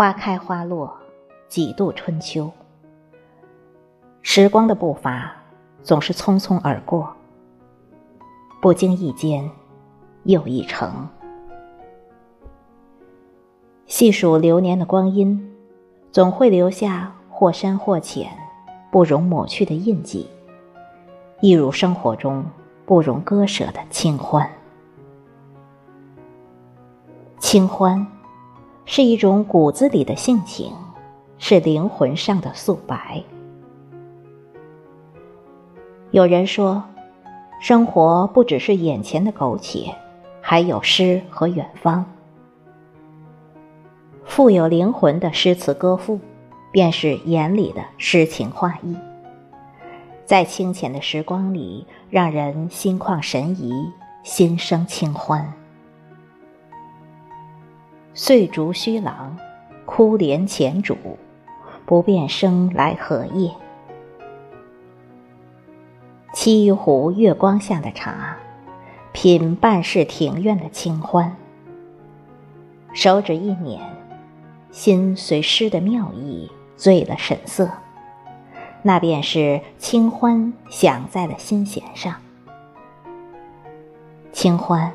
花开花落，几度春秋。时光的步伐总是匆匆而过，不经意间又一程。细数流年的光阴，总会留下或深或浅、不容抹去的印记，一如生活中不容割舍的清欢。清欢是一种骨子里的性情，是灵魂上的素白。有人说，生活不只是眼前的苟且，还有诗和远方。富有灵魂的诗词歌赋，便是眼里的诗情画意，在清浅的时光里，让人心旷神怡，心生清欢。碎竹虚廊，枯莲前主，不辨生来何夜。沏一壶月光下的茶，品半世庭院的清欢。手指一捻，心随诗的妙意醉了神色，那便是清欢响在了心弦上。清欢，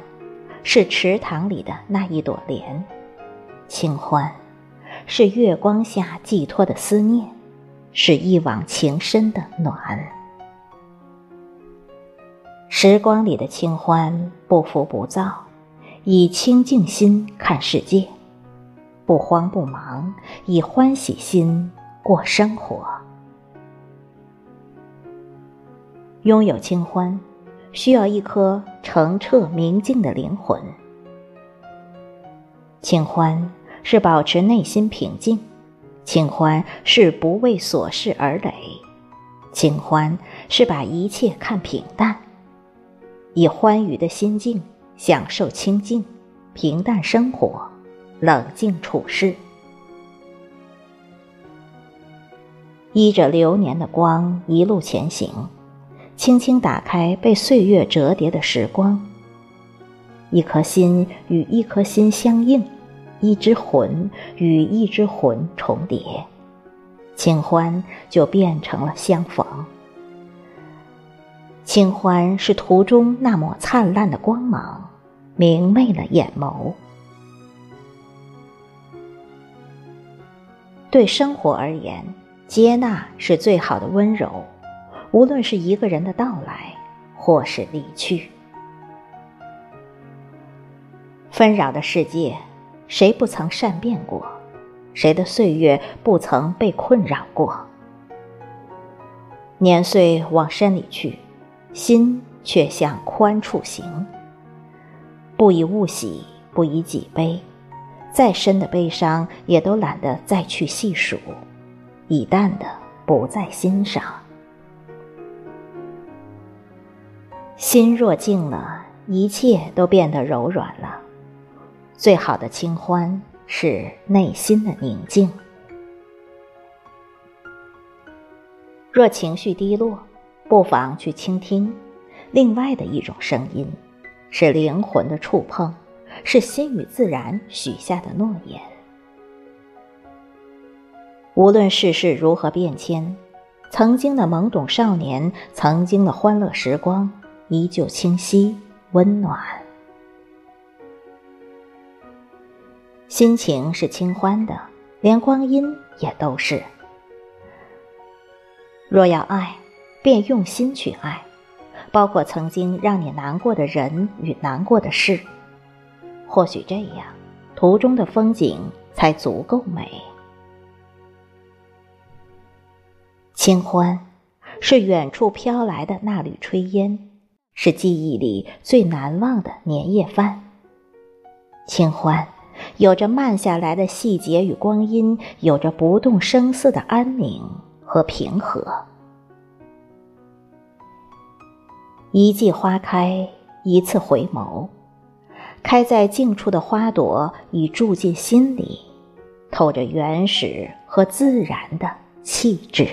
是池塘里的那一朵莲。清欢，是月光下寄托的思念，是一往情深的暖。时光里的清欢，不浮不躁，以清净心看世界；不慌不忙，以欢喜心过生活。拥有清欢，需要一颗澄澈明净的灵魂。清欢是保持内心平静，清欢是不为琐事而累，清欢是把一切看平淡，以欢愉的心境享受清静、平淡生活，冷静处事，依着流年的光一路前行，轻轻打开被岁月折叠的时光，一颗心与一颗心相应。一只魂与一只魂重叠，清欢就变成了相逢。清欢是途中那抹灿烂的光芒，明媚了眼眸。对生活而言，接纳是最好的温柔。无论是一个人的到来，或是离去，纷扰的世界。谁不曾善变过？谁的岁月不曾被困扰过？年岁往深里去，心却向宽处行。不以物喜，不以己悲。再深的悲伤，也都懒得再去细数，已淡的不在心上。心若静了，一切都变得柔软了。最好的清欢是内心的宁静。若情绪低落，不妨去倾听另外的一种声音，是灵魂的触碰，是心与自然许下的诺言。无论世事如何变迁，曾经的懵懂少年，曾经的欢乐时光，依旧清晰温暖。心情是清欢的，连光阴也都是。若要爱，便用心去爱，包括曾经让你难过的人与难过的事。或许这样，途中的风景才足够美。清欢，是远处飘来的那缕炊烟，是记忆里最难忘的年夜饭。清欢。有着慢下来的细节与光阴，有着不动声色的安宁和平和。一季花开，一次回眸，开在静处的花朵已住进心里，透着原始和自然的气质。